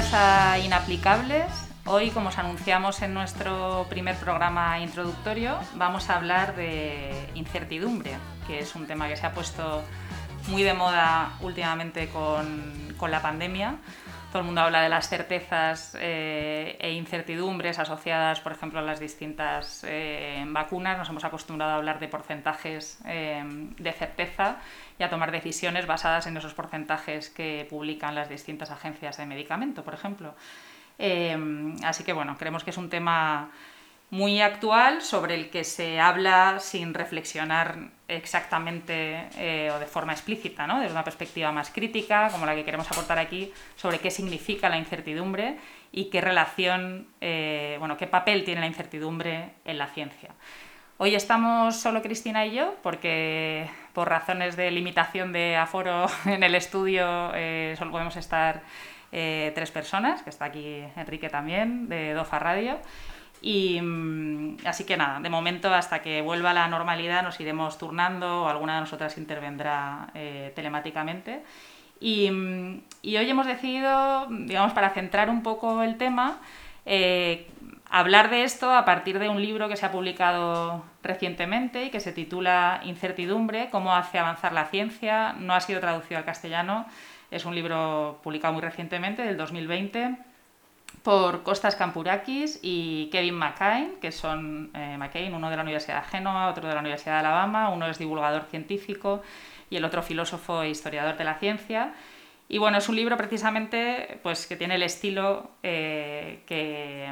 A Inaplicables. Hoy, como os anunciamos en nuestro primer programa introductorio, vamos a hablar de incertidumbre, que es un tema que se ha puesto muy de moda últimamente con, con la pandemia. Todo el mundo habla de las certezas eh, e incertidumbres asociadas, por ejemplo, a las distintas eh, vacunas. Nos hemos acostumbrado a hablar de porcentajes eh, de certeza y a tomar decisiones basadas en esos porcentajes que publican las distintas agencias de medicamento, por ejemplo. así que, bueno, creemos que es un tema muy actual sobre el que se habla sin reflexionar exactamente eh, o de forma explícita, ¿no? desde una perspectiva más crítica, como la que queremos aportar aquí, sobre qué significa la incertidumbre y qué relación, eh, bueno, qué papel tiene la incertidumbre en la ciencia. Hoy estamos solo Cristina y yo, porque por razones de limitación de aforo en el estudio eh, solo podemos estar tres personas, que está aquí Enrique también, de Dofa Radio. Y mm, así que nada, de momento hasta que vuelva la normalidad nos iremos turnando o alguna de nosotras intervendrá eh, telemáticamente. Y, mm, y, hoy hemos decidido, digamos, para centrar un poco el tema, eh, hablar de esto a partir de un libro que se ha publicado recientemente y que se titula Incertidumbre, cómo hace avanzar la ciencia. No ha sido traducido al castellano, es un libro publicado muy recientemente, del 2020 por Costas Campurakis y Kevin McCain, que son eh, McCain, uno de la Universidad de Génova, otro de la Universidad de Alabama, uno es divulgador científico y el otro filósofo e historiador de la ciencia. Y bueno, es un libro precisamente pues, que tiene el estilo eh, que,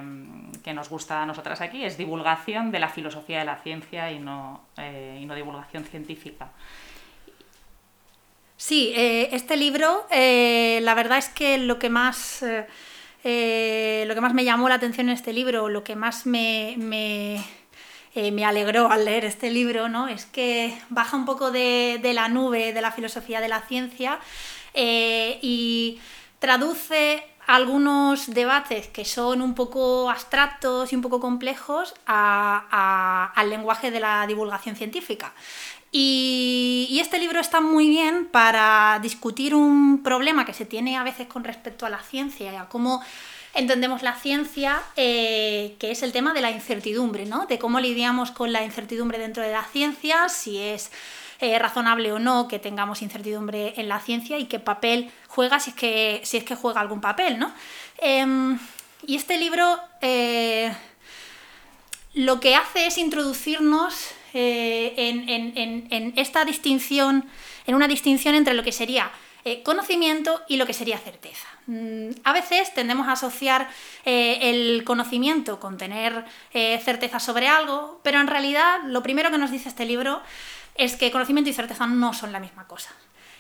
que, nos gusta a nosotras aquí, es divulgación de la filosofía de la ciencia y no, eh, y no divulgación científica. Sí, este libro, la verdad es que lo que más eh, lo que más me llamó la atención en este libro, lo que más me, me, eh, alegró al leer este libro, ¿no? es que baja un poco de, la nube de la filosofía de la ciencia eh, y traduce algunos debates que son un poco abstractos y un poco complejos al lenguaje de la divulgación científica. Y, este libro está muy bien para discutir un problema que se tiene a veces con respecto a la ciencia y a cómo entendemos la ciencia, eh, que es el tema de la incertidumbre, ¿no? de cómo lidiamos con la incertidumbre dentro de la ciencia, si es eh, razonable o no que tengamos incertidumbre en la ciencia y qué papel juega si es que, si es que juega algún papel. ¿no? Em, y este libro eh, lo que hace es introducirnos eh, en, esta distinción, en una distinción entre lo que sería eh, conocimiento y lo que sería certeza. Mm, a veces tendemos a asociar eh, el conocimiento con tener certeza sobre algo, pero en realidad lo primero que nos dice este libro es que conocimiento y certeza no son la misma cosa.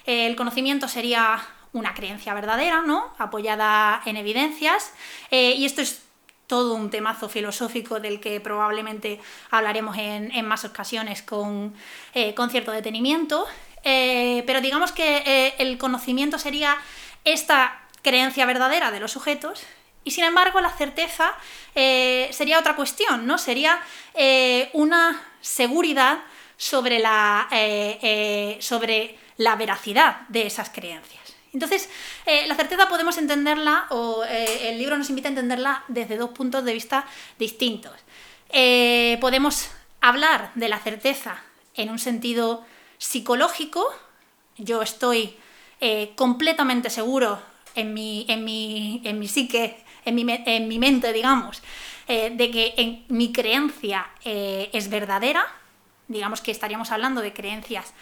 el conocimiento sería una creencia verdadera, ¿no? apoyada en evidencias, y esto es todo un temazo filosófico del que probablemente hablaremos en, más ocasiones con, eh, cierto detenimiento. Eh, pero digamos que eh, el conocimiento sería esta creencia verdadera de los sujetos y sin embargo la certeza sería otra cuestión, ¿no? Sería una seguridad sobre la, sobre la veracidad de esas creencias. Entonces, eh, la certeza podemos entenderla, o eh, el libro nos invita a entenderla desde dos puntos de vista distintos. Eh, podemos hablar de la certeza en un sentido psicológico. Yo estoy completamente seguro en mi, en mi, en mi psique, en mi, en mi mente, digamos, de que mi creencia es verdadera. Digamos que estaríamos hablando de creencias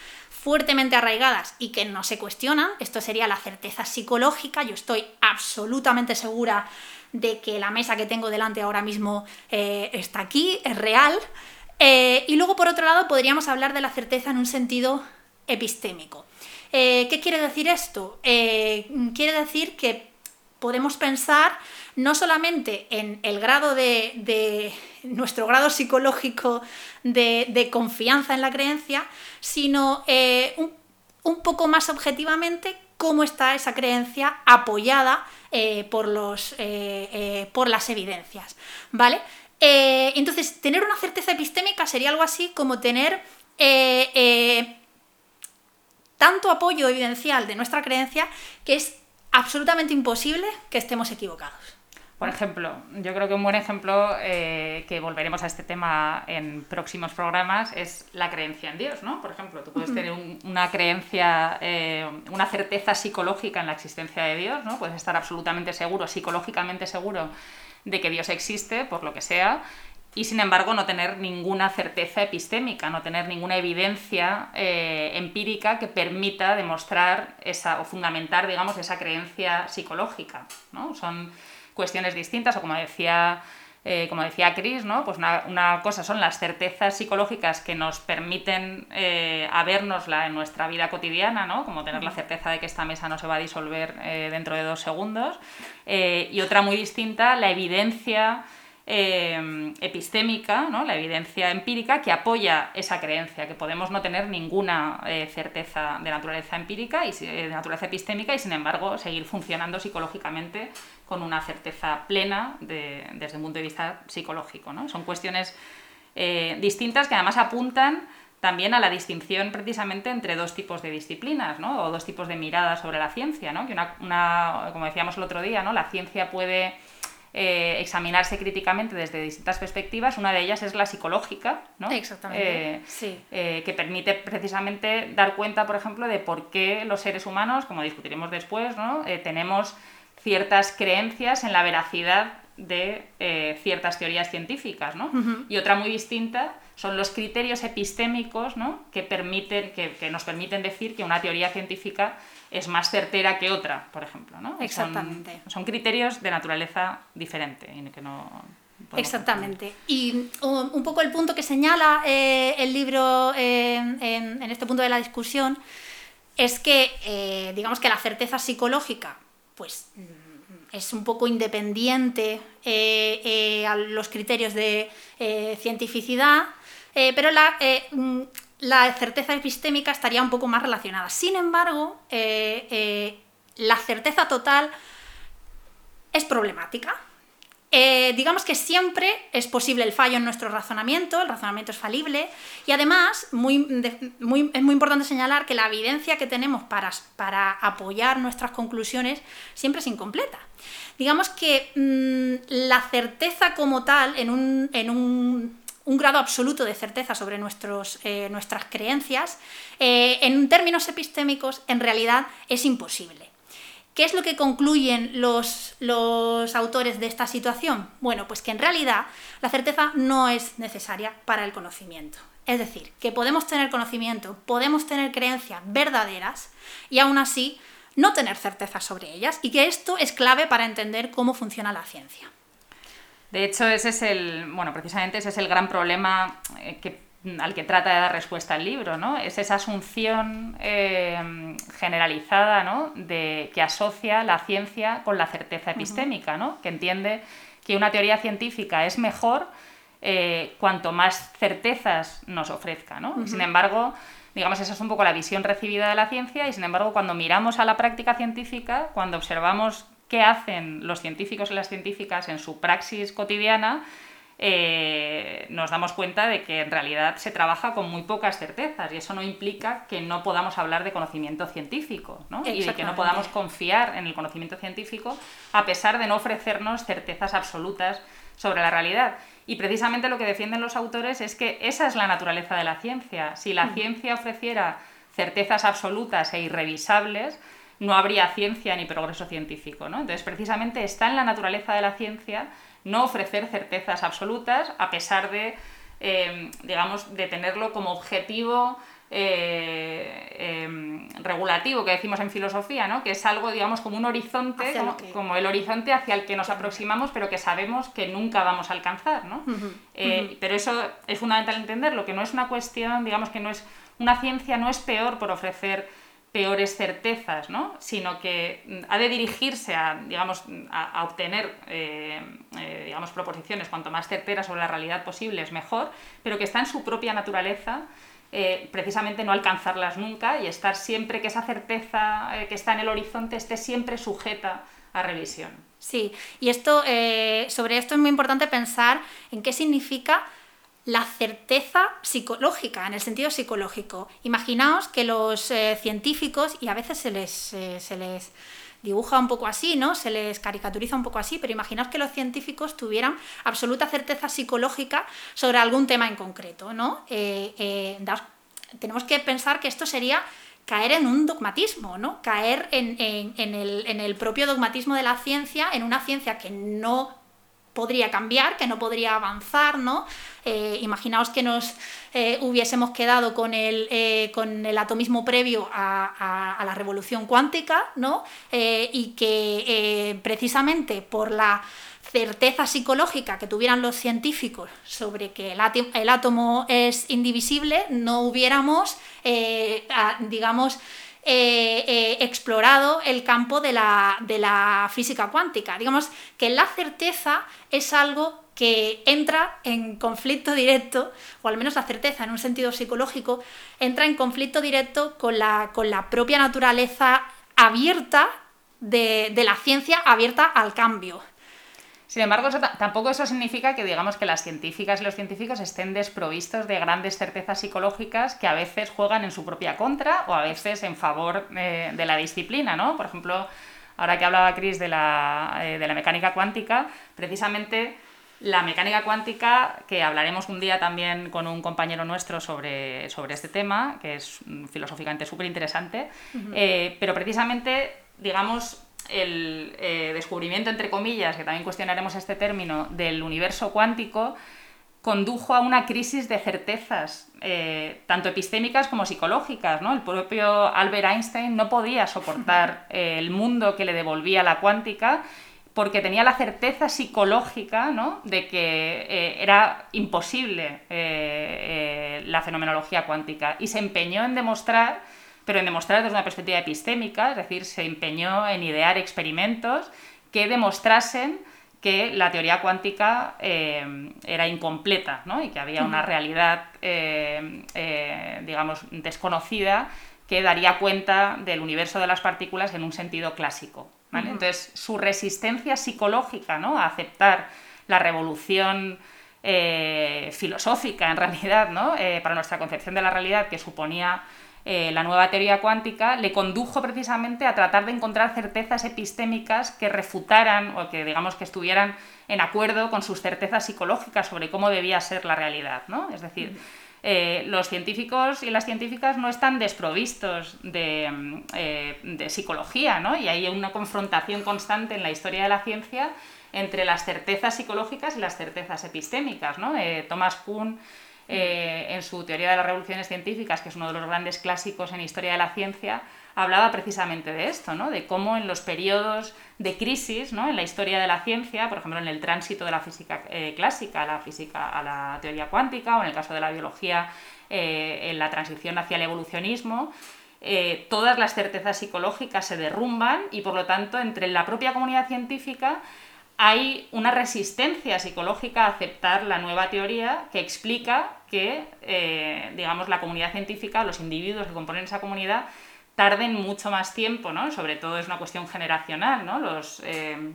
fuertemente arraigadas y que no se cuestionan, esto sería la certeza psicológica, yo estoy absolutamente segura de que la mesa que tengo delante ahora mismo eh, está aquí, es real. Eh, y luego, por otro lado, podríamos hablar de la certeza en un sentido epistémico. Eh, ¿Qué quiere decir esto? quiere decir que podemos pensar no solamente en el grado de, nuestro grado psicológico de, confianza en la creencia, sino eh, un, poco más objetivamente cómo está esa creencia apoyada eh, por, los, eh, por las evidencias. ¿Vale? entonces, tener una certeza epistémica sería algo así como tener tanto apoyo evidencial de nuestra creencia que es absolutamente imposible que estemos equivocados. Por ejemplo, yo creo que un buen ejemplo eh, que volveremos a este tema en próximos programas es la creencia en Dios, ¿no? Por ejemplo, tú puedes tener una creencia, eh, una certeza psicológica en la existencia de Dios, ¿no? Puedes estar absolutamente seguro, psicológicamente seguro de que Dios existe, por lo que sea, y sin embargo no tener ninguna certeza epistémica, no tener ninguna evidencia eh, empírica que permita demostrar esa, o fundamentar, digamos, esa creencia psicológica, ¿no? Son cuestiones distintas, o como decía, eh, como decía Chris, ¿no? pues una, cosa son las certezas psicológicas que nos permiten eh, en nuestra vida cotidiana, ¿no? como tener la certeza de que esta mesa no se va a disolver eh, dentro de dos segundos, eh, y otra muy distinta, la evidencia Em, epistémica, ¿no? la evidencia empírica, que apoya esa creencia, que podemos no tener ninguna eh, certeza de naturaleza empírica y eh, de naturaleza epistémica y sin embargo seguir funcionando psicológicamente con una certeza plena desde un punto de vista psicológico. ¿no? Son cuestiones eh, distintas que además apuntan también a la distinción precisamente entre dos tipos de disciplinas, ¿no? o dos tipos de miradas sobre la ciencia, ¿no? que una, como decíamos el otro día, ¿no? la ciencia puede eh, examinarse críticamente desde distintas perspectivas. Una de ellas es la psicológica, ¿no? Exactamente. Eh, sí. Eh, que permite precisamente dar cuenta, por ejemplo, de por qué los seres humanos, como discutiremos después, ¿no? tenemos ciertas creencias en la veracidad de ciertas teorías científicas, ¿no? Y otra muy distinta son los criterios epistémicos ¿no? que, permiten, que, que, nos permiten decir que una teoría científica es más certera que otra, por ejemplo. ¿no? Exactamente. Son, criterios de naturaleza diferente y que no... Exactamente. Y un poco el punto que señala eh, el libro eh, en, este punto de la discusión es que, eh, digamos que la certeza psicológica, pues mm, es un poco independiente a los criterios de cientificidad, pero la, mm, la certeza epistémica estaría un poco más relacionada. Sin embargo, eh, eh, la certeza total es problemática. Eh, digamos que siempre es posible el fallo en nuestro razonamiento, el razonamiento es falible y además muy, es muy importante señalar que la evidencia que tenemos para, para apoyar nuestras conclusiones siempre es incompleta. Digamos que mm, la certeza como tal en un, en un un grado absoluto de certeza sobre nuestros, eh, nuestras creencias, eh, en términos epistémicos en realidad es imposible. ¿Qué es lo que concluyen los, los, autores de esta situación? Bueno, pues que en realidad la certeza no es necesaria para el conocimiento. Es decir, que podemos tener conocimiento, podemos tener creencias verdaderas y aún así no tener certeza sobre ellas y que esto es clave para entender cómo funciona la ciencia. De hecho, ese es el, bueno, precisamente ese es el gran problema eh, al que trata de dar respuesta el libro, ¿no? Es esa asunción eh, generalizada, ¿no? De, que asocia la ciencia con la certeza epistémica, ¿no? Que entiende que una teoría científica es mejor eh, cuanto más certezas nos ofrezca, ¿no? Sin embargo, digamos, esa es un poco la visión recibida de la ciencia y, sin embargo, cuando miramos a la práctica científica, cuando observamos qué hacen los científicos y las científicas en su praxis cotidiana, eh, nos damos cuenta de que en realidad se trabaja con muy pocas certezas y eso no implica que no podamos hablar de conocimiento científico ¿no? y de que no podamos confiar en el conocimiento científico a pesar de no ofrecernos certezas absolutas sobre la realidad. Y precisamente lo que defienden los autores es que esa es la naturaleza de la ciencia. Si la mm. ciencia ofreciera certezas absolutas e irrevisables, no habría ciencia ni progreso científico. ¿no? Entonces, precisamente está en la naturaleza de la ciencia no ofrecer certezas absolutas, a pesar de, eh, digamos, de tenerlo como objetivo eh, em, regulativo que decimos en filosofía, ¿no? que es algo, digamos, como un horizonte, como, el horizonte hacia el que nos aproximamos, pero que sabemos que nunca vamos a alcanzar. ¿no? Eh, pero eso es fundamental entenderlo, que no es una cuestión, digamos, que no es una ciencia no es peor por ofrecer peores certezas, ¿no? sino que mm, ha de dirigirse a, digamos, a, obtener eh, eh, digamos, proposiciones cuanto más certeras sobre la realidad posible es mejor, pero que está en su propia naturaleza eh, precisamente no alcanzarlas nunca y estar siempre que esa certeza que está en el horizonte esté siempre sujeta a revisión. Sí, y esto, sobre esto es muy importante pensar en qué significa la certeza psicológica, en el sentido psicológico. Imaginaos que los eh, científicos, y a veces se les, eh, se les dibuja un poco así, ¿no? Se les caricaturiza un poco así, pero imaginaos que los científicos tuvieran absoluta certeza psicológica sobre algún tema en concreto, ¿no? Eh, tenemos que pensar que esto sería caer en un dogmatismo, ¿no? Caer en, el, en el propio dogmatismo de la ciencia, en una ciencia que no podría cambiar, que no podría avanzar, ¿no? Eh, imaginaos que nos eh, hubiésemos quedado con el, eh, con el atomismo previo a, la revolución cuántica, ¿no? y que precisamente por la certeza psicológica que tuvieran los científicos sobre que el, átomo es indivisible, no hubiéramos, digamos, eh, eh, explorado el campo de la, de la física cuántica. Digamos que la certeza es algo que entra en conflicto directo, o al menos la certeza en un sentido psicológico, entra en conflicto directo con la, con la propia naturaleza abierta de, de, la ciencia, abierta al cambio. Sin embargo, tampoco eso significa que digamos que las científicas y los científicos estén desprovistos de grandes certezas psicológicas que a veces juegan en su propia contra o a veces en favor eh, de la disciplina, ¿no? Por ejemplo, ahora que hablaba Chris de la, eh, de la mecánica cuántica, precisamente la mecánica cuántica, que hablaremos un día también con un compañero nuestro sobre, sobre este tema, que es mm, filosóficamente súper interesante, eh, pero precisamente, digamos, el eh, descubrimiento, entre comillas, que también cuestionaremos este término, del universo cuántico, condujo a una crisis de certezas, eh, tanto epistémicas como psicológicas. ¿no? El propio Albert Einstein no podía soportar eh, el mundo que le devolvía la cuántica porque tenía la certeza psicológica ¿no? de que era imposible la fenomenología cuántica y se empeñó en demostrar pero en demostrar desde una perspectiva epistémica, es decir, se empeñó en idear experimentos que demostrasen que la teoría cuántica eh, era incompleta ¿no? y que había una realidad, eh, eh, digamos, desconocida que daría cuenta del universo de las partículas en un sentido clásico. Entonces, su resistencia psicológica ¿no? a aceptar la revolución filosófica, en realidad, ¿no? para nuestra concepción de la realidad que suponía eh, la nueva teoría cuántica, le condujo precisamente a tratar de encontrar certezas epistémicas que refutaran o que digamos que estuvieran en acuerdo con sus certezas psicológicas sobre cómo debía ser la realidad. ¿no? Es decir, eh, los científicos y las científicas no están desprovistos de, eh, de psicología, ¿no? y hay una confrontación constante en la historia de la ciencia entre las certezas psicológicas y las certezas epistémicas. ¿no? Thomas Kuhn eh, en su teoría de las revoluciones científicas, que es uno de los grandes clásicos en historia de la ciencia, hablaba precisamente de esto, ¿no? de cómo en los periodos de crisis ¿no? en la historia de la ciencia, por ejemplo en el tránsito de la física eh, clásica a la, física, a la teoría cuántica, o en el caso de la biología, eh, en la transición hacia el evolucionismo, todas las certezas psicológicas se derrumban y por lo tanto entre la propia comunidad científica hay una resistencia psicológica a aceptar la nueva teoría que explica que, eh, digamos, la comunidad científica, los individuos que componen esa comunidad, tarden mucho más tiempo, ¿no? Sobre todo es una cuestión generacional, ¿no? Los, eh,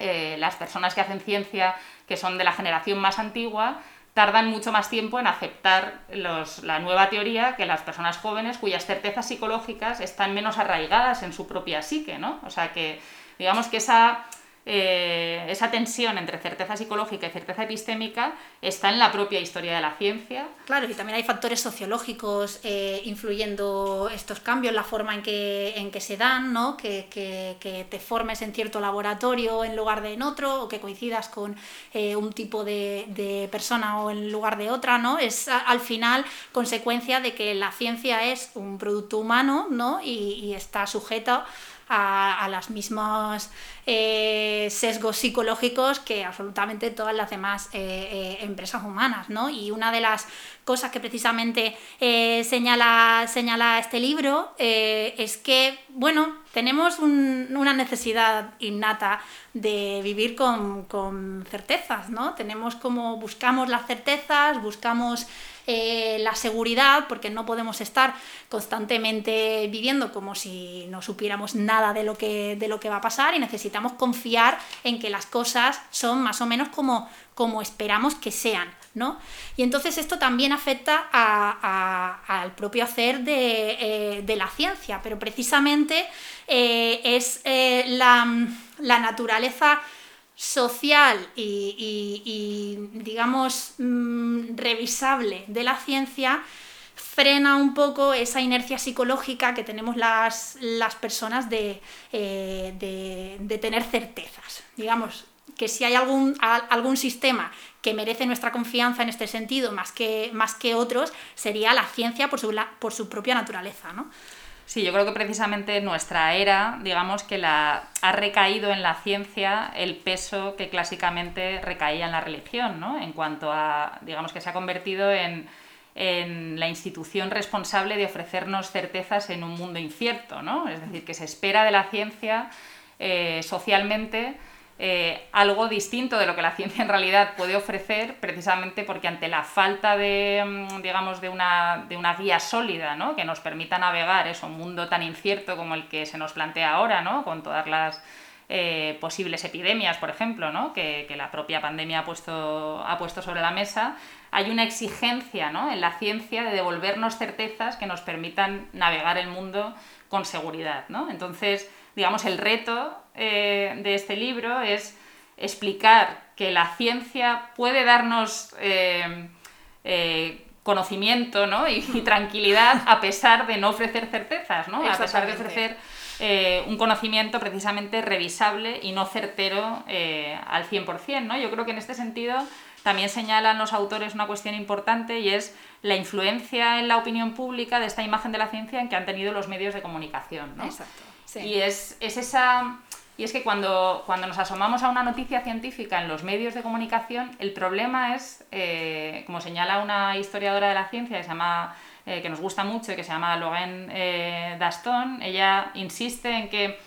eh, las personas que hacen ciencia, que son de la generación más antigua, tardan mucho más tiempo en aceptar la nueva teoría que las personas jóvenes cuyas certezas psicológicas están menos arraigadas en su propia psique, ¿no? O sea que, digamos que esa eh, esa tensión entre certeza psicológica y certeza epistémica está en la propia historia de la ciencia. Claro, y también hay factores sociológicos eh, influyendo estos cambios, la forma en que, en que se dan, ¿no? que, que, te formes en cierto laboratorio en lugar de en otro, o que coincidas con eh, un tipo de, de, persona o en lugar de otra, ¿no? Es al final consecuencia de que la ciencia es un producto humano ¿no? y, y está sujeta a, a los mismos eh, sesgos psicológicos que absolutamente todas las demás eh, eh, empresas humanas. ¿no? Y una de las cosas que precisamente señala, señala este libro es que, bueno, tenemos una necesidad innata de vivir con, con certezas, ¿no? Tenemos como buscamos las certezas, buscamos eh, la seguridad, porque no podemos estar constantemente viviendo como si no supiéramos nada de lo, que, de lo que va a pasar y necesitamos confiar en que las cosas son más o menos como, como esperamos que sean. ¿no? Y entonces esto también afecta al propio hacer de, eh, la ciencia, pero precisamente eh, es eh, la, naturaleza social y, digamos, mm, revisable de la ciencia frena un poco esa inercia psicológica que tenemos las, las personas de, de, tener certezas. Digamos, que si hay algún, algún sistema que merece nuestra confianza en este sentido más que, más que otros, sería la ciencia por su, por su propia naturaleza. ¿no? Sí, yo creo que precisamente nuestra era, digamos que la, ha recaído en la ciencia el peso que clásicamente recaía en la religión, ¿no? En cuanto a, digamos que se ha convertido en, en la institución responsable de ofrecernos certezas en un mundo incierto, ¿no? Es decir, que se espera de la ciencia eh, socialmente eh, algo distinto de lo que la ciencia en realidad puede ofrecer, precisamente porque ante la falta de, mm, digamos, de una, de una guía sólida ¿no? que nos permita navegar eso, un mundo tan incierto como el que se nos plantea ahora, ¿no? con todas las eh, posibles epidemias, por ejemplo, ¿no? que, que, la propia pandemia ha puesto, ha puesto sobre la mesa, hay una exigencia ¿no? en la ciencia de devolvernos certezas que nos permitan navegar el mundo con seguridad. ¿no? Entonces, digamos, el reto eh, de este libro es explicar que la ciencia puede darnos eh, eh, conocimiento y, tranquilidad a pesar de no ofrecer certezas, ¿no? a pesar de ofrecer un conocimiento precisamente revisable y no certero al 100%. ¿no? Yo creo que en este sentido también señalan los autores una cuestión importante y es la influencia en la opinión pública de esta imagen de la ciencia en que han tenido los medios de comunicación. ¿no? Exacto. Y es, esa... Y es que cuando, cuando nos asomamos a una noticia científica en los medios de comunicación, el problema es, eh, como señala una historiadora de la ciencia que, se llama, eh, que nos gusta mucho, que se llama Lorraine eh, Daston, ella insiste en que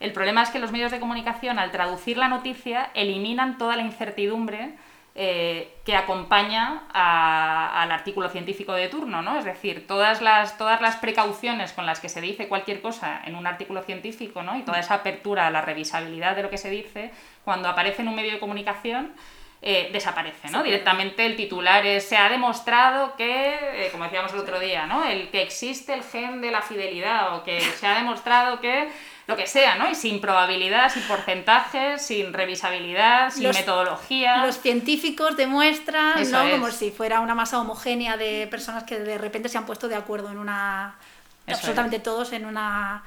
el problema es que los medios de comunicación, al traducir la noticia, eliminan toda la incertidumbre eh, que acompaña al artículo científico de turno, ¿no? Es decir, todas las, todas las precauciones con las que se dice cualquier cosa en un artículo científico, ¿no? Y toda esa apertura a la revisabilidad de lo que se dice, cuando aparece en un medio de comunicación, eh, desaparece, ¿no? Directamente el titular es, se ha demostrado que, eh, como decíamos el otro día, ¿no? El que existe el gen de la fidelidad o que se ha demostrado que lo que sea, ¿no? Y sin probabilidad, sin porcentajes, sin revisabilidad, sin metodología. Los científicos demuestran, ¿no? Como si fuera una masa homogénea de personas que de repente se han puesto de acuerdo en una... absolutamente todos en una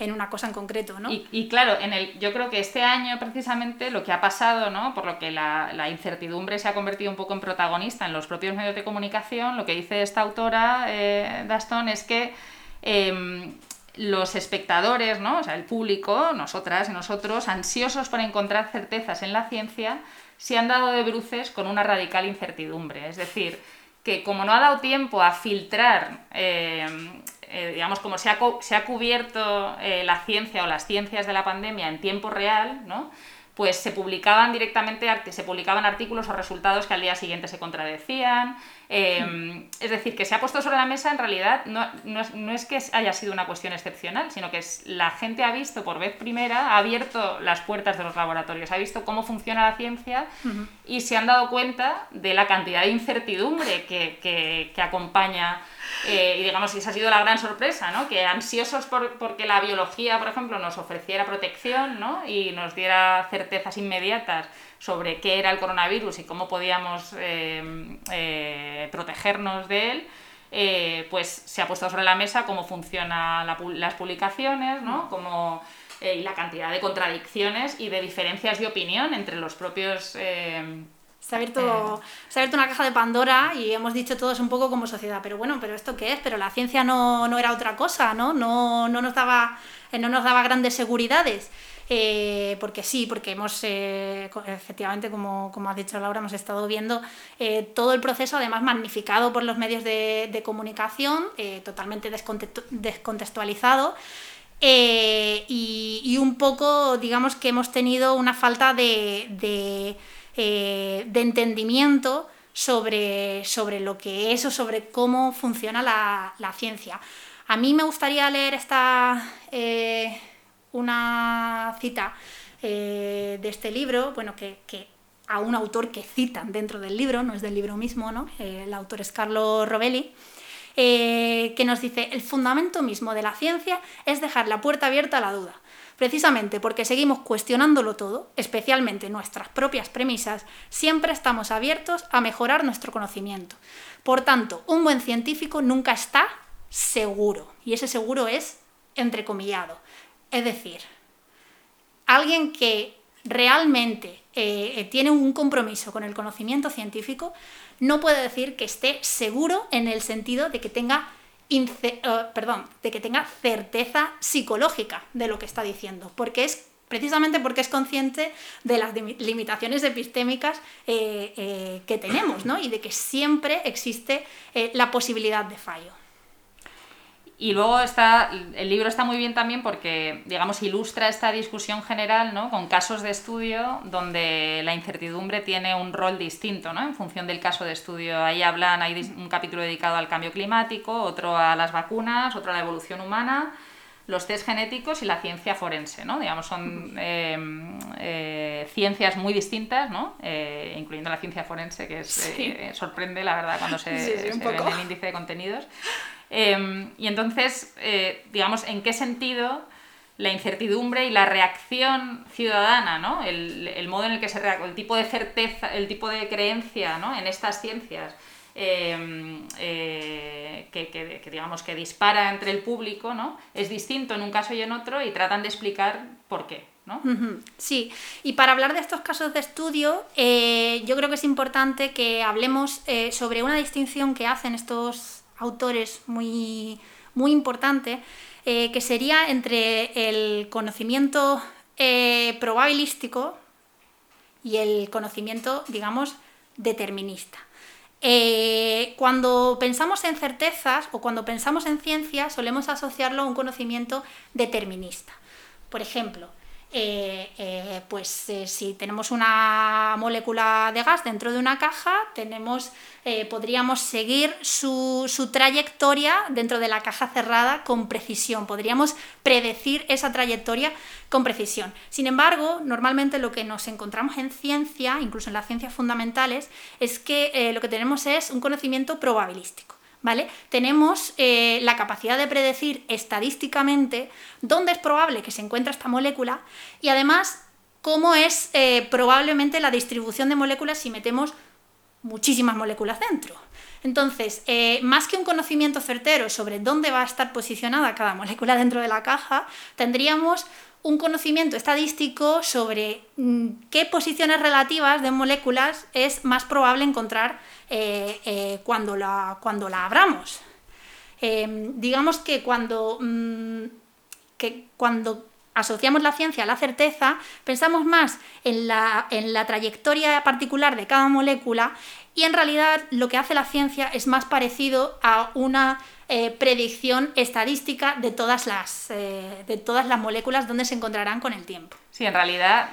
en una cosa en concreto, ¿no? Y, claro, en el, yo creo que este año precisamente lo que ha pasado, ¿no? Por lo que la, incertidumbre se ha convertido un poco en protagonista en los propios medios de comunicación, lo que dice esta autora, eh, Daston, es que em, los espectadores, ¿no? o sea, el público, nosotras y nosotros, ansiosos por encontrar certezas en la ciencia, se han dado de bruces con una radical incertidumbre. Es decir, que como no ha dado tiempo a filtrar, eh, eh, digamos, como se ha, se ha cubierto eh, la ciencia o las ciencias de la pandemia en tiempo real, ¿no? Pues se publicaban directamente, se publicaban artículos o resultados que al día siguiente se contradecían. Em, es decir, que se ha puesto sobre la mesa en realidad no, no, es, que haya sido una cuestión excepcional, sino que la gente ha visto por vez primera, ha abierto las puertas de los laboratorios, ha visto cómo funciona la ciencia y se han dado cuenta de la cantidad de incertidumbre que, que, que acompaña eh, y digamos, esa ha sido la gran sorpresa, ¿no? Que ansiosos por porque la biología, por ejemplo, nos ofreciera protección, ¿no? Y nos diera certezas inmediatas sobre qué era el coronavirus y cómo podíamos eh, eh, protegernos de él, pues se ha puesto sobre la mesa cómo funcionan las publicaciones, ¿no? Como, y la cantidad de contradicciones y de diferencias de opinión entre los propios se ha, abierto, se ha abierto una caja de Pandora y hemos dicho todos un poco como sociedad, pero bueno, ¿pero esto qué es? Pero la ciencia no, no era otra cosa, ¿no? No, no, nos, daba, eh, no nos daba grandes seguridades. Eh, porque sí, porque hemos, eh, efectivamente, como, como has dicho Laura, hemos estado viendo todo el proceso, además magnificado por los medios de, de comunicación, totalmente descontextualizado. Y, y, un poco, digamos que hemos tenido una falta de, de eh, de entendimiento sobre, sobre, lo que es o sobre cómo funciona la, ciencia. A mí me gustaría leer esta, eh, una cita eh, de este libro, bueno, que, a un autor que citan dentro del libro, no es del libro mismo, ¿no? el autor es Carlo Rovelli, eh, que nos dice, el fundamento mismo de la ciencia es dejar la puerta abierta a la duda. Precisamente porque seguimos cuestionándolo todo, especialmente nuestras propias premisas, siempre estamos abiertos a mejorar nuestro conocimiento. Por tanto, un buen científico nunca está seguro, y ese seguro es entrecomillado. Es decir, alguien que realmente eh, tiene un compromiso con el conocimiento científico no puede decir que esté seguro en el sentido de que tenga eh, perdón, de que tenga certeza psicológica de lo que está diciendo, porque es precisamente porque es consciente de las limitaciones epistémicas eh, que tenemos, ¿no? Y de que siempre existe la posibilidad de fallo. Y luego está, el libro está muy bien también porque, digamos, ilustra esta discusión general, ¿no? Con casos de estudio donde la incertidumbre tiene un rol distinto, ¿no? En función del caso de estudio. Ahí hablan, hay un capítulo dedicado al cambio climático, otro a las vacunas, otro a la evolución humana, los test genéticos y la ciencia forense, ¿no? Digamos, son em, eh, ciencias muy distintas, ¿no? Eh, incluyendo la ciencia forense, que es, eh, sorprende, la verdad, cuando se, ve en el índice de contenidos. Em, y entonces, eh, digamos, ¿en qué sentido la incertidumbre y la reacción ciudadana, ¿no? el, modo en el que se reacciona, el tipo de certeza, el tipo de creencia ¿no? en estas ciencias em, eh, que, digamos, que dispara entre el público, ¿no? es distinto en un caso y en otro y tratan de explicar por qué. ¿no? Sí, y para hablar de estos casos de estudio, eh, yo creo que es importante que hablemos sobre una distinción que hacen estos autores muy, muy importante, eh, que sería entre el conocimiento eh, probabilístico y el conocimiento, digamos, determinista. Eh, cuando pensamos en certezas o cuando pensamos en ciencia, solemos asociarlo a un conocimiento determinista. Por ejemplo, eh, eh, pues eh, si tenemos una molécula de gas dentro de una caja, tenemos, podríamos seguir su, su, trayectoria dentro de la caja cerrada con precisión, podríamos predecir esa trayectoria con precisión. Sin embargo, normalmente lo que nos encontramos en ciencia, incluso en las ciencias fundamentales, es que lo que tenemos es un conocimiento probabilístico. ¿Vale? Tenemos eh, la capacidad de predecir estadísticamente dónde es probable que se encuentre esta molécula y además cómo es eh, probablemente la distribución de moléculas si metemos muchísimas moléculas dentro. Entonces, eh, más que un conocimiento certero sobre dónde va a estar posicionada cada molécula dentro de la caja, tendríamos un conocimiento estadístico sobre mm, qué posiciones relativas de moléculas es más probable encontrar eh, eh, cuando, la, cuando la abramos. Eh, digamos que cuando, mm, que cuando asociamos la ciencia a la certeza, pensamos más en la, en la trayectoria particular de cada molécula y en realidad lo que hace la ciencia es más parecido a una eh, predicción estadística de todas, las, eh, de todas las moléculas donde se encontrarán con el tiempo. Sí, en realidad,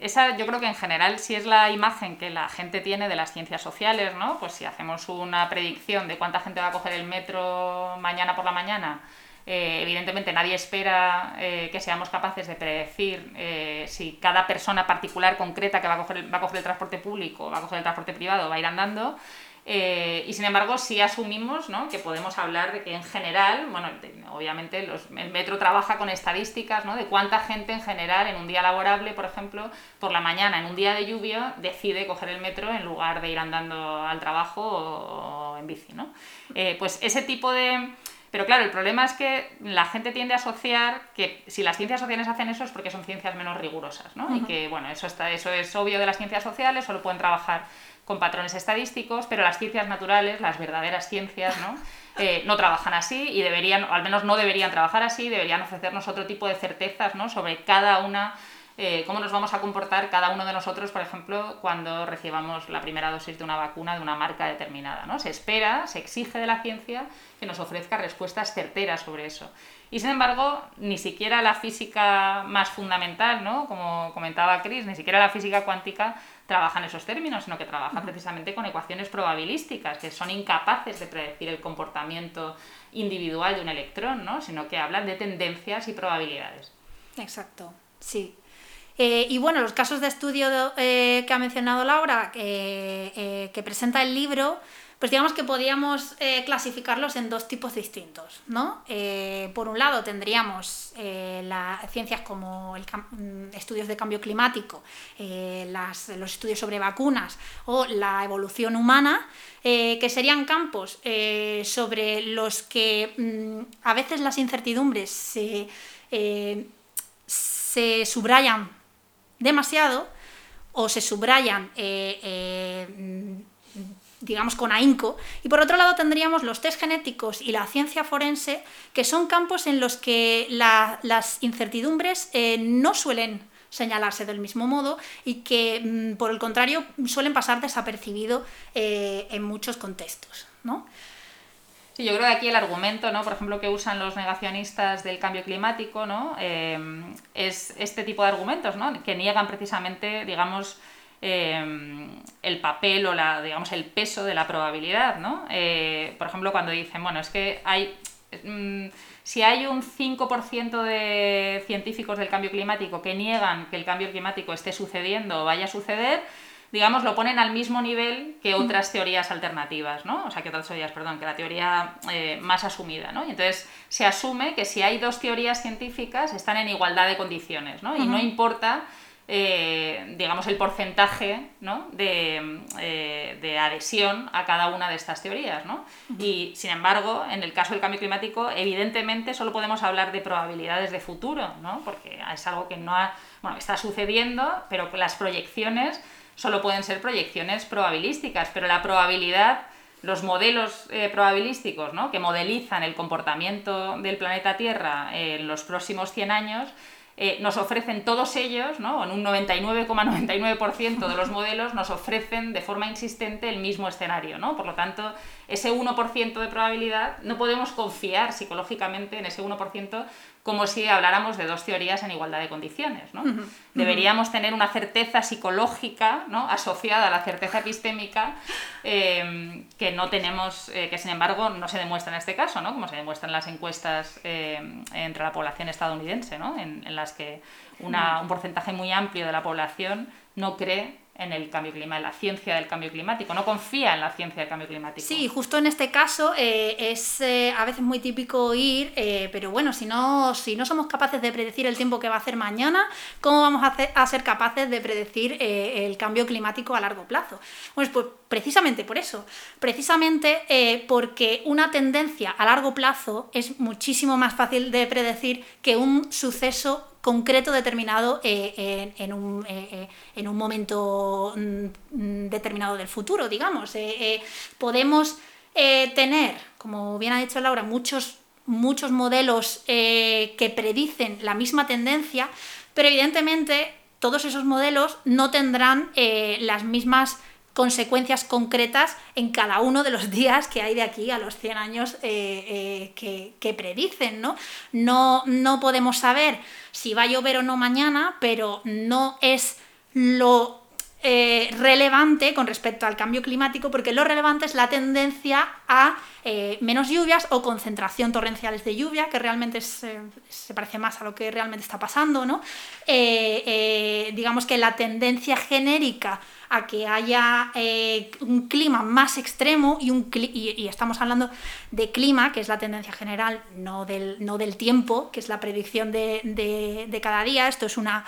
esa yo creo que en general sí es la imagen que la gente tiene de las ciencias sociales, ¿no? Pues si hacemos una predicción de cuánta gente va a coger el metro mañana por la mañana, eh, evidentemente nadie espera que seamos capaces de predecir si cada persona particular concreta que va a, coger, va a coger el transporte público, va a coger el transporte privado, va a ir andando. Eh, y sin embargo, sí asumimos ¿no? que podemos hablar de que en general, bueno, obviamente los, el metro trabaja con estadísticas ¿no? de cuánta gente en general en un día laborable, por ejemplo, por la mañana, en un día de lluvia, decide coger el metro en lugar de ir andando al trabajo o, en bici. ¿no? Eh, pues ese tipo de... Pero claro, el problema es que la gente tiende a asociar que si las ciencias sociales hacen eso es porque son ciencias menos rigurosas, ¿no? Y que, bueno, eso, está, eso es obvio de las ciencias sociales, solo pueden trabajar con patrones estadísticos, pero las ciencias naturales, las verdaderas ciencias, ¿no? Eh, no trabajan así y deberían, o al menos no deberían trabajar así, deberían ofrecernos otro tipo de certezas ¿no? sobre cada una, eh, cómo nos vamos a comportar cada uno de nosotros, por ejemplo, cuando recibamos la primera dosis de una vacuna de una marca determinada. ¿no? Se espera, se exige de la ciencia que nos ofrezca respuestas certeras sobre eso. Y sin embargo, ni siquiera la física más fundamental, ¿no? como comentaba Chris, ni siquiera la física cuántica trabaja en esos términos, sino que trabaja precisamente con ecuaciones probabilísticas, que son incapaces de predecir el comportamiento individual de un electrón, ¿no? sino que hablan de tendencias y probabilidades. Exacto, sí. Eh, y bueno, los casos de estudio eh, que ha mencionado Laura, que presenta el libro, pues digamos que podríamos eh, clasificarlos en dos tipos distintos. ¿no? Eh, por un lado tendríamos eh, las ciencias como el mm, estudios de cambio climático, los estudios sobre vacunas o la evolución humana, que serían campos sobre los que mm, a veces las incertidumbres se, se subrayan demasiado o se subrayan digamos, con ahínco. Y por otro lado tendríamos los test genéticos y la ciencia forense, que son campos en los que las incertidumbres eh, no suelen señalarse del mismo modo y que, mm, por el contrario, suelen pasar desapercibido eh, en muchos contextos. ¿no? Sí, yo creo que aquí el argumento, ¿no? por ejemplo, que usan los negacionistas del cambio climático, ¿no? Eh, es este tipo de argumentos, ¿no? que niegan precisamente, digamos, Em, el papel o la, digamos, el peso de la probabilidad, ¿no? Eh, por ejemplo, cuando dicen, bueno, es que hay... Mm, si hay un 5% de científicos del cambio climático que niegan que el cambio climático esté sucediendo o vaya a suceder, digamos, lo ponen al mismo nivel que otras teorías alternativas, ¿no? O sea, que otras teorías, perdón, que la teoría eh, más asumida, ¿no? Y entonces se asume que si hay dos teorías científicas están en igualdad de condiciones, ¿no? Y no importa eh, digamos, el porcentaje eh, de, adhesión a cada una de estas teorías. ¿no? Y, sin embargo, en el caso del cambio climático, evidentemente solo podemos hablar de probabilidades de futuro, ¿no? porque es algo que no bueno, está sucediendo, pero las proyecciones solo pueden ser proyecciones probabilísticas, pero la probabilidad los modelos eh, probabilísticos ¿no? que modelizan el comportamiento del planeta Tierra en los próximos 100 años eh, nos ofrecen todos ellos, ¿no? en un 99,99% de los modelos, nos ofrecen de forma insistente el mismo escenario. ¿no? Por lo tanto, ese 1% de probabilidad, no podemos confiar psicológicamente en ese 1% como si habláramos de dos teorías en igualdad de condiciones. ¿no? Deberíamos tener una certeza psicológica ¿no? asociada a la certeza epistémica eh, que no tenemos, eh, que sin embargo no se demuestra en este caso, ¿no? como se demuestra en las encuestas eh, entre la población estadounidense, ¿no? en, en las que una, un porcentaje muy amplio de la población no cree en el cambio climático, en la ciencia del cambio climático, no confía en la ciencia del cambio climático. Sí, justo en este caso eh, es eh, a veces muy típico oír, eh, pero bueno, si no, si no somos capaces de predecir el tiempo que va a hacer mañana, ¿cómo vamos a, a ser capaces de predecir el cambio climático a largo plazo? Pues, pues precisamente por eso, precisamente porque una tendencia a largo plazo es muchísimo más fácil de predecir que un suceso concreto determinado eh, en, un, eh, eh, en, un, momento mm, determinado del futuro, digamos. podemos tener, como bien ha dicho Laura, muchos, muchos modelos que predicen la misma tendencia, pero evidentemente todos esos modelos no tendrán las mismas consecuencias concretas en cada uno de los días que hay de aquí a los 100 años eh, eh, que, predicen. ¿no? No, no podemos saber si va a llover o no mañana, pero no es lo eh, relevante con respecto al cambio climático, porque lo relevante es la tendencia a eh, menos lluvias o concentración torrenciales de lluvia, que realmente se parece más a lo que realmente está pasando, ¿no? Eh, digamos que la tendencia genérica a que haya un clima más extremo y, estamos hablando de clima, que es la tendencia general, no del, tiempo, que es la predicción de cada día, esto es una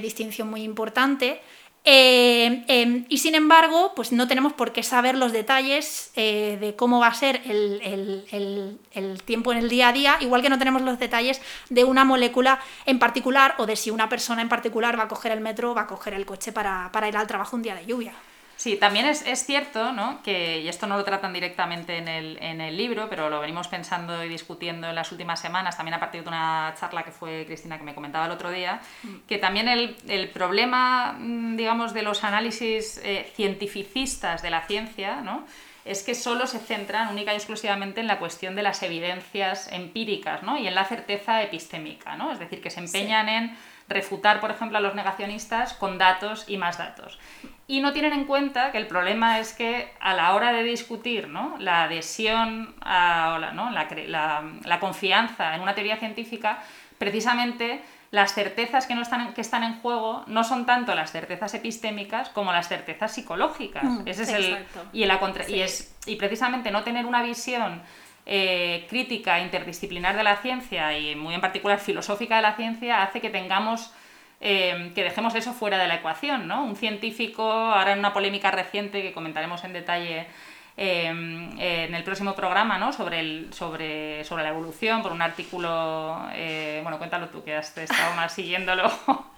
distinción muy importante. Eh, em, y sin embargo, pues no tenemos por qué saber los detalles eh, de cómo va a ser el, tiempo en el día a día, igual que no tenemos los detalles de una molécula en particular o de si una persona en particular va a coger el metro o va a coger el coche para ir al trabajo un día de lluvia. Sí, también es, cierto, ¿no? que, y esto no lo tratan directamente en el, en el, libro, pero lo venimos pensando y discutiendo en las últimas semanas, también a partir de una charla que fue Cristina que me comentaba el otro día, mm. que también el, el problema, mm, digamos, de los análisis eh, cientificistas de la ciencia, ¿no? es que solo se centran única y exclusivamente en la cuestión de las evidencias empíricas ¿no? y en la certeza epistémica, ¿no? es decir, que se empeñan en refutar, por ejemplo, a los negacionistas con datos y más datos. Y no tienen en cuenta que el problema es que a la hora de discutir ¿no? la adhesión a, la, ¿no? la, la, confianza en una teoría científica, precisamente las certezas que, no están, que están en juego no son tanto las certezas epistémicas como las certezas psicológicas. Mm, Ese es el, y, la y, es, y precisamente no tener una visión eh, crítica interdisciplinar de la ciencia y muy en particular filosófica de la ciencia hace que tengamos eh, que dejemos eso fuera de la ecuación, ¿no? Un científico, ahora en una polémica reciente que comentaremos en detalle Em, en el próximo programa ¿no? sobre, el, sobre, sobre la evolución, por un artículo, eh, bueno, cuéntalo tú que has estado más siguiéndolo.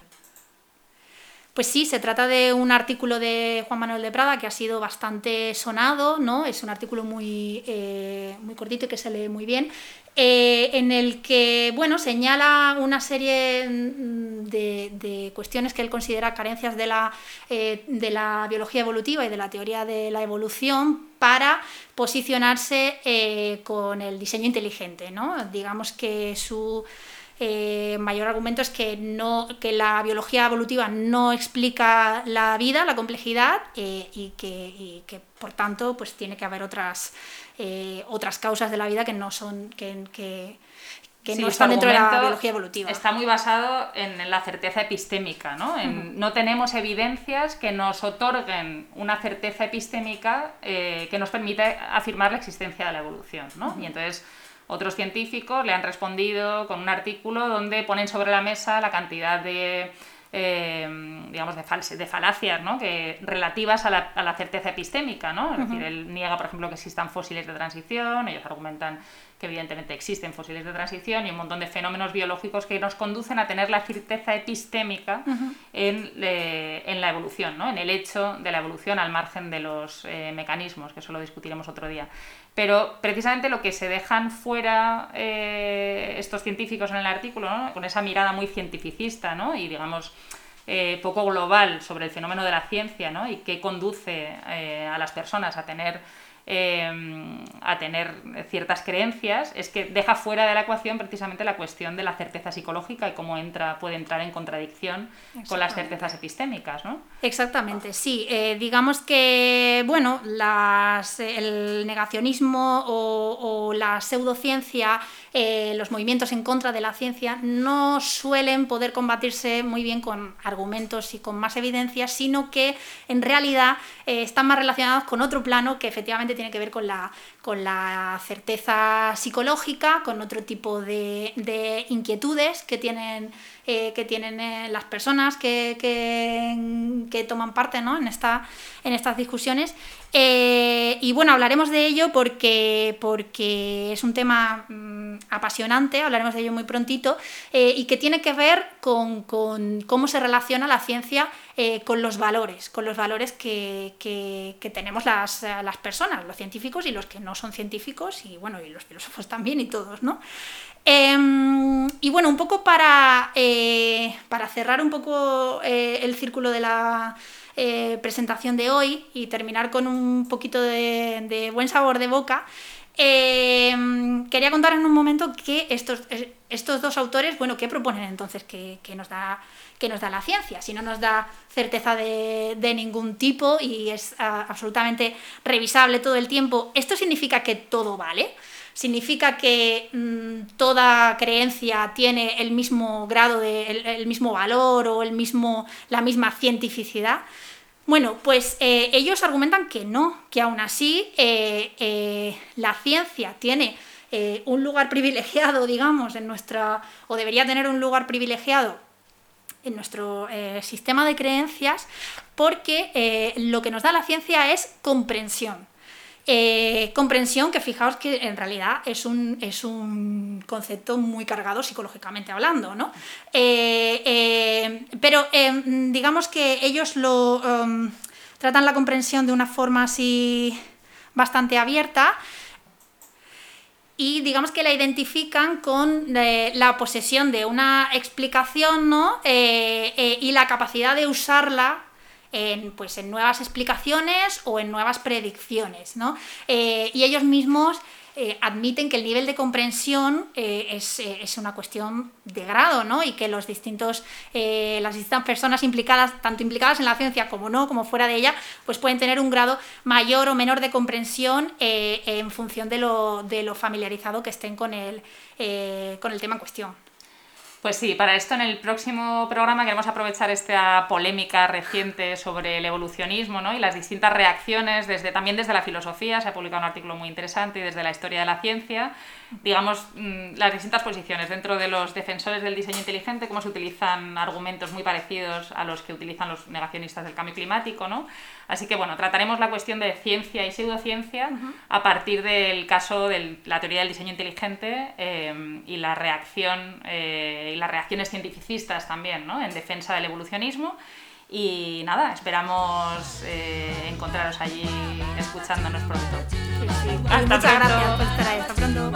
Pues sí, se trata de un artículo de Juan Manuel de Prada que ha sido bastante sonado, ¿no? Es un artículo muy, eh, muy cortito y que se lee muy bien, eh, en el que, bueno, señala una serie mm, de, cuestiones que él considera carencias de la, eh, de la biología evolutiva y de la teoría de la evolución para posicionarse con el diseño inteligente, ¿no? Digamos que su eh, mayor argumento es que, no, que la biología evolutiva no explica la vida, la complejidad, eh, y, que, que, por tanto pues tiene que haber otras, eh, otras causas de la vida que no son que, que, no están dentro de la biología evolutiva. Está muy basado en la certeza epistémica, ¿no? No tenemos evidencias que nos otorguen una certeza epistémica que nos permita afirmar la existencia de la evolución, ¿no? Y entonces otros científicos le han respondido con un artículo donde ponen sobre la mesa la cantidad de, eh, digamos, de, de falacias ¿no? que, relativas a la, a la certeza epistémica. ¿no? Es decir, él niega, por ejemplo, que existan fósiles de transición, ellos argumentan que evidentemente existen fósiles de transición y un montón de fenómenos biológicos que nos conducen a tener la certeza epistémica en, en, la evolución, ¿no? en el hecho de la evolución al margen de los eh, mecanismos, que eso lo discutiremos otro día. Pero precisamente lo que se dejan fuera eh, estos científicos en el artículo, con esa mirada muy cientificista ¿no? y digamos eh, poco global sobre el fenómeno de la ciencia ¿no? y qué conduce eh, a las personas a tener Em, a tener ciertas creencias, es que deja fuera de la ecuación precisamente la cuestión de la certeza psicológica y cómo entra, puede entrar en contradicción con las certezas epistémicas. ¿no? Exactamente, sí. Eh, digamos que bueno, las, el negacionismo o, la pseudociencia, eh, los movimientos en contra de la ciencia, no suelen poder combatirse muy bien con argumentos y con más evidencias, sino que en realidad eh, están más relacionados con otro plano que efectivamente tiene que ver con la, con la certeza psicológica, con otro tipo de, de inquietudes que tienen eh, que tienen eh, las personas que, que, toman parte ¿no? en, esta, en estas discusiones. Eh, y bueno, hablaremos de ello porque, porque es un tema mm, apasionante, hablaremos de ello muy prontito, y que tiene que ver con, con cómo se relaciona la ciencia con los valores, con los valores que, que, tenemos las, las, personas, los científicos y los que no son científicos, y bueno, y los filósofos también y todos, ¿no? Em, y bueno, un poco para, eh, para cerrar un poco eh, el círculo de la eh, presentación de hoy y terminar con un poquito de, buen sabor de boca, em, quería contar en un momento que estos, estos dos autores, bueno, ¿qué proponen entonces que, nos da, nos da la ciencia? Si no nos da certeza de, de ningún tipo y es ah, absolutamente revisable todo el tiempo, ¿esto significa que todo vale? Significa que mm, toda creencia tiene el mismo grado de el, mismo valor o el mismo la misma cientificidad. Bueno pues eh, ellos argumentan que no que aún así eh, eh, la ciencia tiene un lugar privilegiado digamos en nuestra o debería tener un lugar privilegiado en nuestro sistema de creencias porque lo que nos da la ciencia es comprensión eh, comprensión, que fijaos que en realidad es un, es un concepto muy cargado psicológicamente hablando, ¿no? Eh, eh, pero digamos que ellos lo um, tratan la comprensión de una forma así bastante abierta y digamos que la identifican con la posesión de una explicación ¿no? y la capacidad de usarla en, pues, en nuevas explicaciones o en nuevas predicciones. ¿no? Eh, y ellos mismos eh, admiten que el nivel de comprensión eh, es, una cuestión de grado, ¿no? Y que los distintos, las distintas personas implicadas, tanto implicadas en la ciencia como no, como fuera de ella, pues pueden tener un grado mayor o menor de comprensión en función de lo, de lo, familiarizado que estén con el, con el tema en cuestión. Pues sí, para esto en el próximo programa queremos aprovechar esta polémica reciente sobre el evolucionismo ¿no? y las distintas reacciones, desde, también desde la filosofía, se ha publicado un artículo muy interesante, y desde la historia de la ciencia, digamos, mm, las distintas posiciones dentro de los defensores del diseño inteligente, cómo se utilizan argumentos muy parecidos a los que utilizan los negacionistas del cambio climático, ¿no? Así que bueno, trataremos la cuestión de ciencia y pseudociencia a partir del caso de la teoría del diseño inteligente eh, y la reacción eh, las reacciones cientificistas también, ¿no? En defensa del evolucionismo. Y nada, esperamos eh, encontraros allí escuchándonos pronto. Hasta Muchas pronto. gracias por estar ahí. Hasta pronto.